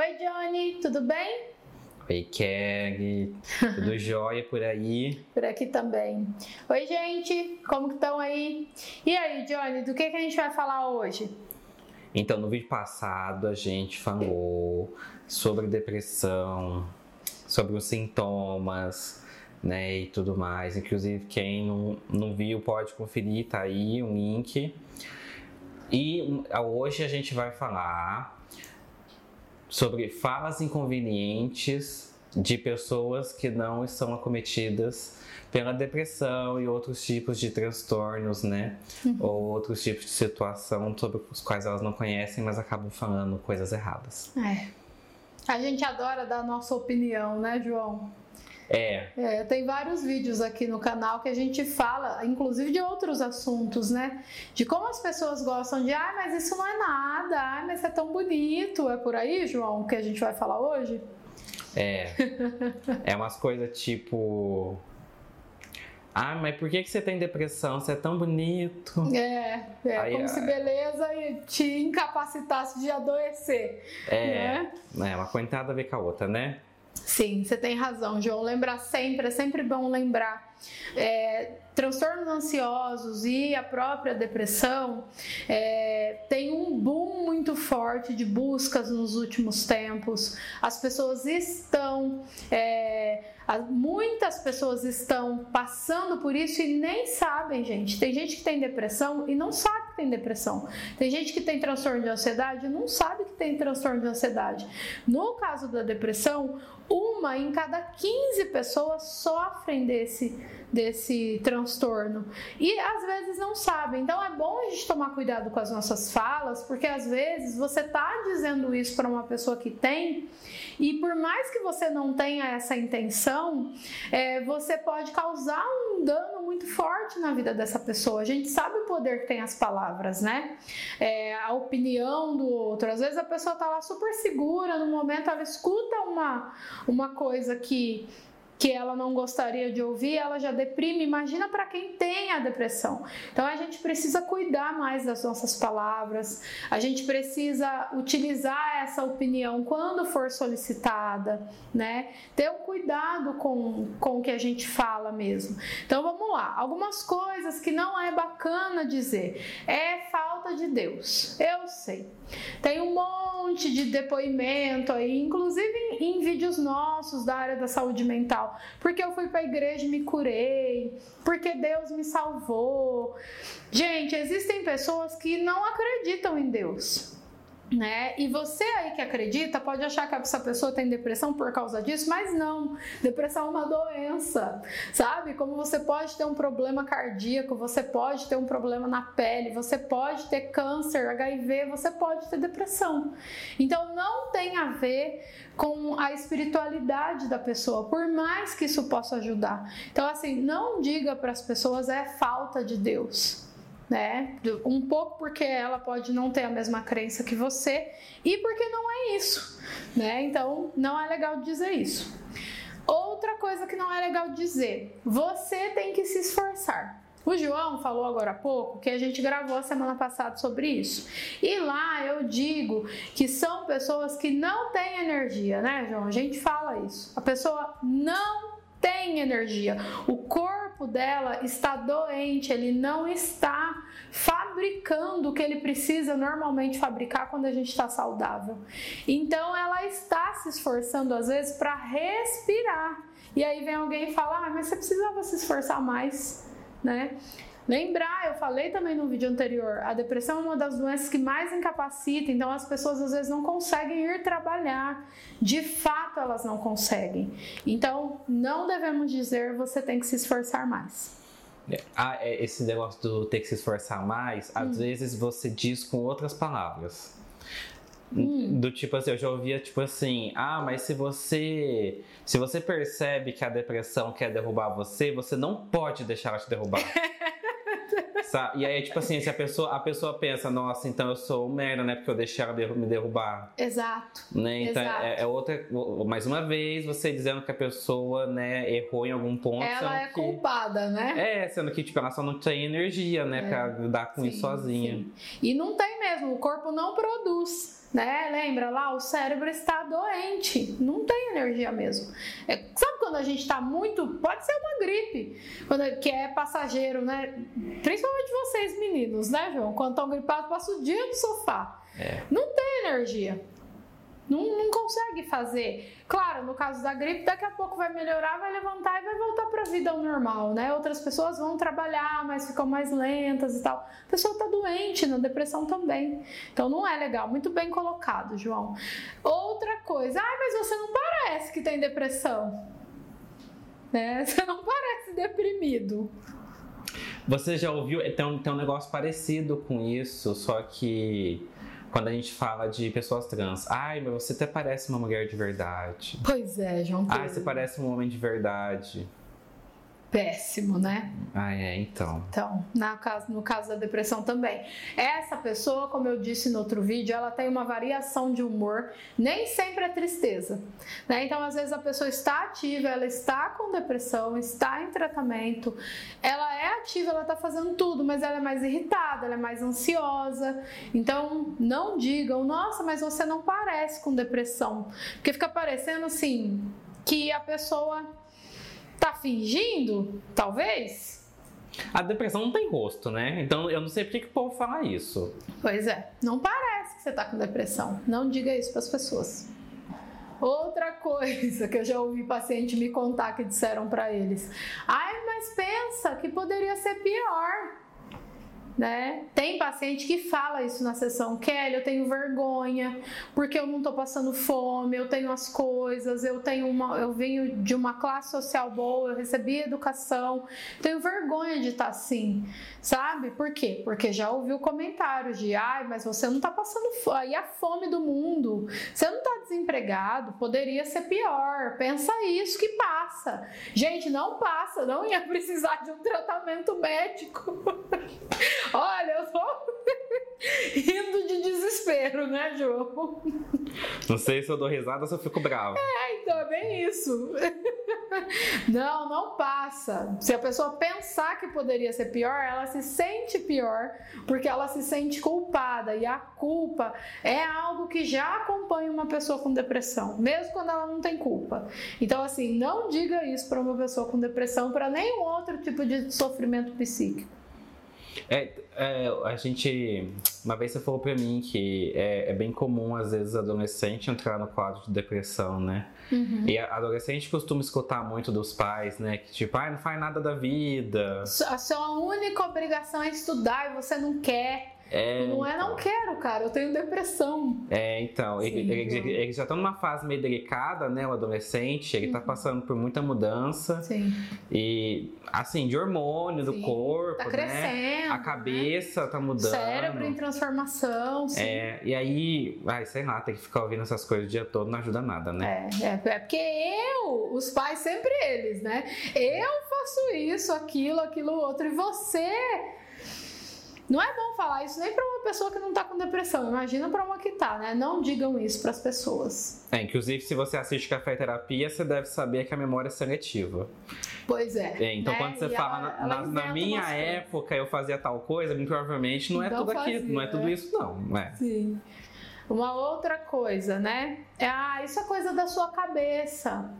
Oi, Johnny, tudo bem? Oi, Kelly, tudo jóia por aí? Por aqui também. Oi, gente, como que estão aí? E aí, Johnny, do que, que a gente vai falar hoje? Então, no vídeo passado a gente falou sobre depressão, sobre os sintomas, né, e tudo mais. Inclusive, quem não, não viu pode conferir, tá aí um link. E hoje a gente vai falar sobre falas inconvenientes de pessoas que não estão acometidas pela depressão e outros tipos de transtornos, né? Uhum. Ou outros tipos de situação sobre os quais elas não conhecem, mas acabam falando coisas erradas. É. A gente adora dar a nossa opinião, né, João? É. é. Tem vários vídeos aqui no canal que a gente fala, inclusive de outros assuntos, né? De como as pessoas gostam de, ah, mas isso não é nada, ah, mas é tão bonito. É por aí, João, que a gente vai falar hoje? É. é umas coisas tipo. Ah, mas por que, que você tem depressão? Você é tão bonito. É, é Aí, como é... se beleza te incapacitasse de adoecer. É, né? é uma coisa a ver com a outra, né? Sim, você tem razão, João. Lembrar sempre, é sempre bom lembrar. É, transtornos ansiosos e a própria depressão é, tem um boom muito forte de buscas nos últimos tempos. As pessoas estão, é, muitas pessoas estão passando por isso e nem sabem, gente. Tem gente que tem depressão e não sabe que tem depressão. Tem gente que tem transtorno de ansiedade e não sabe que tem transtorno de ansiedade. No caso da depressão, uma em cada 15 pessoas sofrem desse, desse transtorno e às vezes não sabem. Então é bom a gente tomar cuidado com as nossas falas, porque às vezes você está dizendo isso para uma pessoa que tem e por mais que você não tenha essa intenção, é, você pode causar um dano muito forte na vida dessa pessoa. A gente sabe o poder que tem as palavras, né? É, a opinião do outro. Às vezes a pessoa está lá super segura, no momento ela escuta uma, uma coisa que que ela não gostaria de ouvir, ela já deprime. Imagina para quem tem a depressão. Então a gente precisa cuidar mais das nossas palavras, a gente precisa utilizar essa opinião quando for solicitada, né? Ter um cuidado com, com o que a gente fala mesmo. Então vamos lá, algumas coisas que não é bacana dizer. É falta de Deus. Eu sei. Tem um monte de depoimento aí, inclusive em, em vídeos nossos da área da saúde mental porque eu fui para a igreja e me curei, porque Deus me salvou. Gente, existem pessoas que não acreditam em Deus né? E você aí que acredita pode achar que essa pessoa tem depressão por causa disso, mas não. Depressão é uma doença, sabe? Como você pode ter um problema cardíaco, você pode ter um problema na pele, você pode ter câncer, HIV, você pode ter depressão. Então não tem a ver com a espiritualidade da pessoa, por mais que isso possa ajudar. Então assim, não diga para as pessoas é falta de Deus né? Um pouco porque ela pode não ter a mesma crença que você e porque não é isso, né? Então não é legal dizer isso. Outra coisa que não é legal dizer, você tem que se esforçar. O João falou agora há pouco que a gente gravou a semana passada sobre isso. E lá eu digo que são pessoas que não têm energia, né, João? A gente fala isso. A pessoa não tem energia. O corpo dela está doente, ele não está fabricando o que ele precisa normalmente fabricar quando a gente está saudável. Então ela está se esforçando às vezes para respirar. E aí vem alguém e fala: ah, mas você precisava se esforçar mais, né? Lembrar, eu falei também no vídeo anterior, a depressão é uma das doenças que mais incapacita, então as pessoas às vezes não conseguem ir trabalhar. De fato, elas não conseguem. Então, não devemos dizer você tem que se esforçar mais. É, ah, é, esse negócio do ter que se esforçar mais, às hum. vezes você diz com outras palavras. Hum. Do tipo assim, eu já ouvia tipo assim, ah, mas se você se você percebe que a depressão quer derrubar você, você não pode deixar ela te derrubar. E aí, tipo assim, se a pessoa, a pessoa pensa, nossa, então eu sou merda, né? Porque eu deixei ela me derrubar. Exato. Né? Então Exato. É, é, outra. Mais uma vez, você dizendo que a pessoa, né, errou em algum ponto. Ela é que, culpada, né? É, sendo que, tipo, ela só não tem energia, né, é. pra lidar com sim, isso sozinha. Sim. E não tem mesmo, o corpo não produz né? Lembra lá, o cérebro está doente, não tem energia mesmo. É, sabe quando a gente está muito, pode ser uma gripe, quando, que é passageiro, né? Principalmente vocês meninos, né, João? Quando estão gripados, passa o dia no sofá. É. Não tem energia. Não, não consegue fazer. Claro, no caso da gripe, daqui a pouco vai melhorar, vai levantar e vai voltar para a vida ao normal, né? Outras pessoas vão trabalhar, mas ficam mais lentas e tal. A pessoa está doente, na depressão também. Então não é legal. Muito bem colocado, João. Outra coisa, ai, mas você não parece que tem depressão. Né? Você não parece deprimido. Você já ouviu? Tem um, tem um negócio parecido com isso, só que quando a gente fala de pessoas trans. Ai, mas você até parece uma mulher de verdade. Pois é, João Pedro. Ai, você parece um homem de verdade péssimo, né? Ah, é, então. Então, na caso, no caso da depressão também. Essa pessoa, como eu disse no outro vídeo, ela tem uma variação de humor, nem sempre é tristeza. Né? Então, às vezes a pessoa está ativa, ela está com depressão, está em tratamento, ela é ativa, ela está fazendo tudo, mas ela é mais irritada, ela é mais ansiosa. Então, não digam, nossa, mas você não parece com depressão. Porque fica parecendo assim que a pessoa Tá fingindo? Talvez? A depressão não tem rosto, né? Então eu não sei por que, o povo fala isso. Pois é, não parece que você tá com depressão. Não diga isso para as pessoas. Outra coisa que eu já ouvi paciente me contar que disseram para eles: ai, mas pensa que poderia ser pior né? Tem paciente que fala isso na sessão, Kelly, eu tenho vergonha porque eu não estou passando fome, eu tenho as coisas, eu tenho uma, eu venho de uma classe social boa, eu recebi educação, tenho vergonha de estar tá assim, sabe? Por quê? Porque já ouviu comentários de, ai, mas você não está passando e a fome do mundo, você não está desempregado, poderia ser pior, pensa isso que passa. Gente, não passa, não ia precisar de um tratamento médico. Olha, eu tô rindo de desespero, né, João? Não sei se eu dou risada ou se eu fico bravo. É, então é bem isso. Não, não passa. Se a pessoa pensar que poderia ser pior, ela se sente pior porque ela se sente culpada e a culpa é algo que já acompanha uma pessoa com depressão, mesmo quando ela não tem culpa. Então, assim, não diga isso para uma pessoa com depressão, para nenhum outro tipo de sofrimento psíquico. É, é, a gente. Uma vez você falou pra mim que é, é, bem comum, às vezes, adolescente entrar no quadro de depressão, né? Uhum. E a adolescente costuma escutar muito dos pais, né? Que tipo, ah, não faz nada da vida. A sua única obrigação é estudar e você não quer. É, não é não então. quero, cara, eu tenho depressão. É, então, Sim, ele, ele, ele, já tá numa fase meio delicada, né, o adolescente, ele tá uhum. tá passando por muita mudança. Sim. E, assim, de hormônio sim. do corpo, tá né? crescendo, né? A cabeça né? tá mudando. Cérebro em transformação, sim. É, e aí, ai, sei lá, tem que ficar ouvindo essas coisas o dia todo, não ajuda nada, né? É, é, é porque eu, os pais, sempre eles, né? Eu faço isso, aquilo, aquilo outro, e você não é bom falar isso nem para uma pessoa que não está com depressão. Imagina para uma que está, né? Não digam isso para as pessoas. É, inclusive, se você assiste café terapia, você deve saber que a memória é seletiva. Pois é. é então, né? quando você e fala, ela, na, ela na minha época eu fazia tal coisa, provavelmente não é tudo fazia, aquilo, não é tudo isso, não. É. Sim. Uma outra coisa, né? É, ah, isso é coisa da sua cabeça.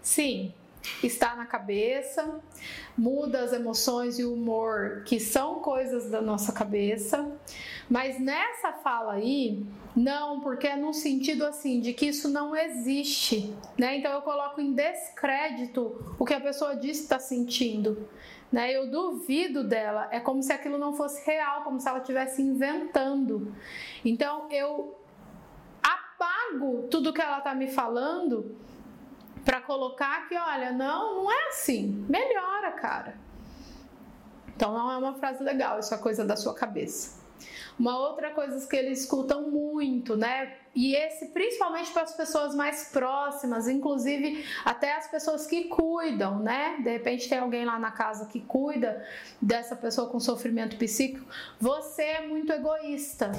Sim, está na cabeça, muda as emoções e o humor, que são coisas da nossa cabeça. Mas nessa fala aí, não, porque é no sentido assim de que isso não existe, né? Então eu coloco em descrédito o que a pessoa diz que está sentindo. Né? Eu duvido dela, é como se aquilo não fosse real, como se ela estivesse inventando. Então eu apago tudo que ela está me falando para colocar que, olha, não, não é assim. Melhora, cara. Então não é uma frase legal, isso é coisa da sua cabeça. Uma outra coisa que eles escutam muito, né? E esse principalmente para as pessoas mais próximas, inclusive até as pessoas que cuidam, né? De repente tem alguém lá na casa que cuida dessa pessoa com sofrimento psíquico. Você é muito egoísta.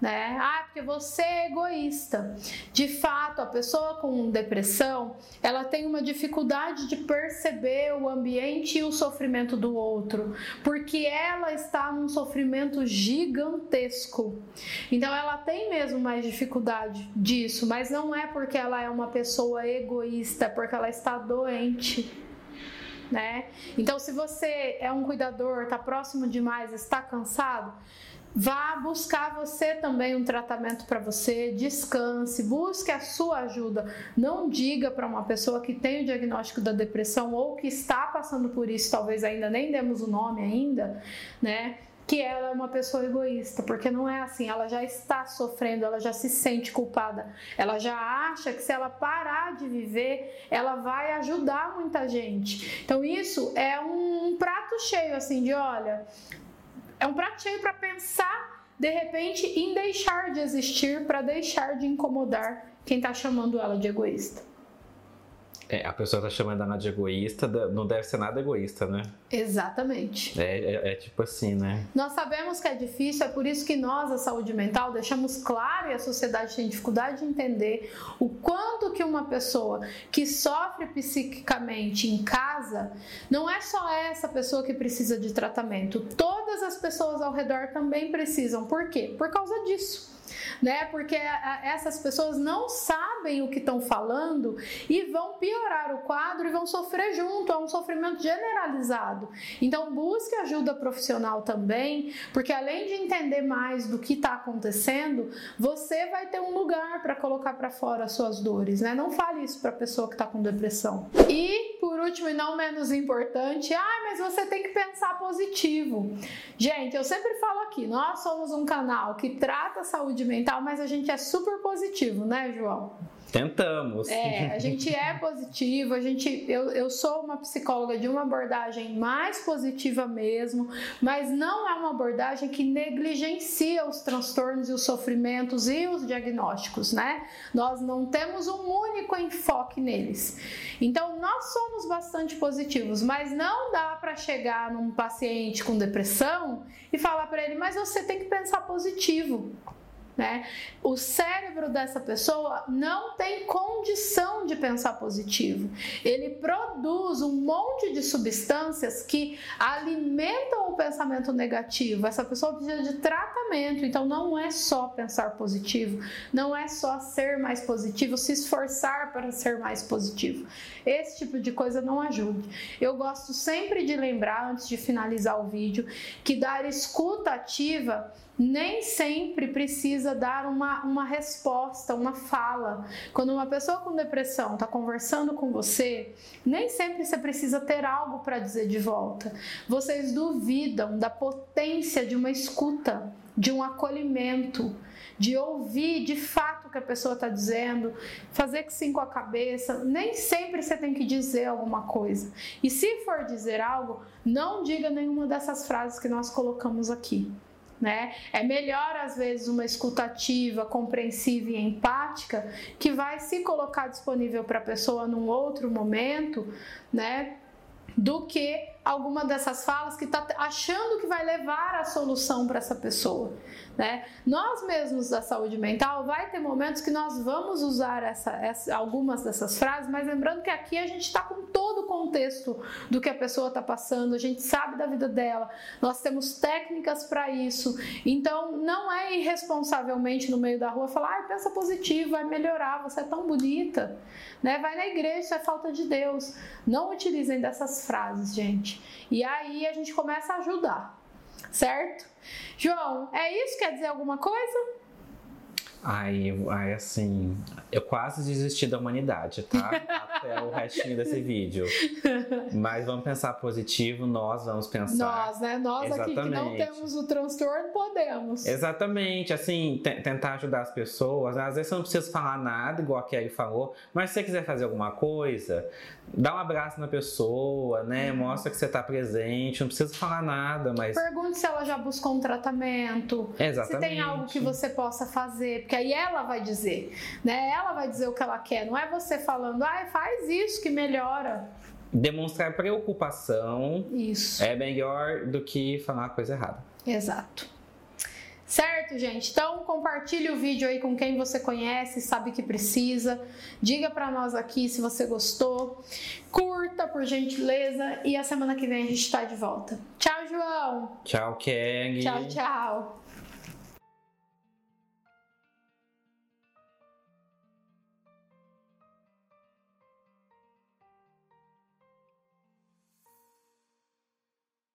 Né? Ah, porque você é egoísta. De fato, a pessoa com depressão, ela tem uma dificuldade de perceber o ambiente e o sofrimento do outro, porque ela está num sofrimento gigantesco. Então ela tem mesmo mais dificuldade disso, mas não é porque ela é uma pessoa egoísta, é porque ela está doente. Né? Então, se você é um cuidador, está próximo demais, está cansado, Vá buscar você também um tratamento para você, descanse, busque a sua ajuda. Não diga para uma pessoa que tem o diagnóstico da depressão ou que está passando por isso, talvez ainda nem demos o nome ainda, né? que ela é uma pessoa egoísta, porque não é assim, ela já está sofrendo, ela já se sente culpada, ela já acha que se ela parar de viver, ela vai ajudar muita gente. Então isso é um prato cheio assim de, olha, é um prato cheio para pensar, de repente, em deixar de existir, para deixar de incomodar quem está chamando ela de egoísta. É, a pessoa tá chamando ela de egoísta, não deve ser nada egoísta, né? Exatamente. É, é, é, tipo assim, né? Nós sabemos que é difícil, é por isso que nós, a saúde mental, deixamos claro e a sociedade tem dificuldade de entender o quanto que uma pessoa que sofre psiquicamente em casa, não é só essa pessoa que precisa de tratamento, todas as pessoas ao redor também precisam. Por quê? Por causa disso né? Porque essas pessoas não sabem o que estão falando e vão piorar o quadro e vão sofrer junto, é um sofrimento generalizado. Então busque ajuda profissional também, porque além de entender mais do que está acontecendo, você vai ter um lugar para colocar para fora as suas dores, né? Não fale isso para a pessoa que está com depressão. E último e não menos importante, ah, mas você tem que pensar positivo. Gente, eu sempre falo aqui, nós somos um canal que trata saúde mental, mas a gente é super positivo, né, João? Tentamos. É, a gente é positivo, a gente, eu, eu sou uma psicóloga de uma abordagem mais positiva mesmo, mas não é uma abordagem que negligencia os transtornos e os sofrimentos e os diagnósticos, né? Nós não temos um único enfoque neles. Então, nós somos bastante positivos, mas não dá para chegar num paciente com depressão e falar para ele, mas você tem que pensar positivo. Né? O cérebro dessa pessoa não tem condição de pensar positivo. Ele produz um monte de substâncias que alimentam o pensamento negativo. Essa pessoa precisa de tratamento, então não é só pensar positivo, não é só ser mais positivo, se esforçar para ser mais positivo. Esse tipo de coisa não ajuda. Eu gosto sempre de lembrar, antes de finalizar o vídeo, que dar escuta ativa nem sempre precisa dar uma, uma resposta, uma fala. Quando uma pessoa com depressão está conversando com você, nem sempre você precisa ter algo para dizer de volta. Vocês duvidam da potência de uma escuta, de um acolhimento, de ouvir de fato o que a pessoa está dizendo, fazer que sim com a cabeça. Nem sempre você tem que dizer alguma coisa. E se for dizer algo, não diga nenhuma dessas frases que nós colocamos aqui né? É melhor às vezes uma escutativa, compreensiva e empática que vai se colocar disponível para a pessoa num outro momento, né? Do que alguma dessas falas que está achando que vai levar a solução para essa pessoa. Né? Nós mesmos da saúde mental vai ter momentos que nós vamos usar essa, essa algumas dessas frases, mas lembrando que aqui a gente está com todo o contexto do que a pessoa está passando, a gente sabe da vida dela, nós temos técnicas para isso. Então não é irresponsavelmente no meio da rua falar, ah, pensa positivo, vai melhorar, você é tão bonita, né? Vai na igreja, isso é falta de Deus. Não utilizem dessas frases, gente. E aí a gente começa a ajudar certo? João, é isso? Quer dizer alguma coisa? Ai, ai, assim, eu quase desisti da humanidade, tá? Até o restinho desse vídeo. Mas vamos pensar positivo, nós vamos pensar. Nós, né? Nós Exatamente. aqui que não temos o transtorno, podemos. Exatamente, assim, tentar ajudar as pessoas. Às vezes você não precisa falar nada, igual a Kelly falou, mas se você quiser fazer alguma coisa, dá um abraço na pessoa, né? Uhum. Mostra que você está presente, não precisa falar nada, mas. Pergunte se ela já buscou um tratamento. Exatamente. Se tem algo que você possa fazer, porque aí ela vai dizer, né? Ela vai dizer o que ela quer, não é você falando, ah, faz isso que melhora. Demonstrar preocupação isso. é melhor do que falar uma coisa errada. Exato. Certo, gente? Então compartilhe o vídeo aí com quem você conhece, sabe que precisa. Diga para nós aqui se você gostou. Curta, por gentileza. E a semana que vem a gente está de volta. Tchau, João. Tchau, Keg. Tchau, tchau.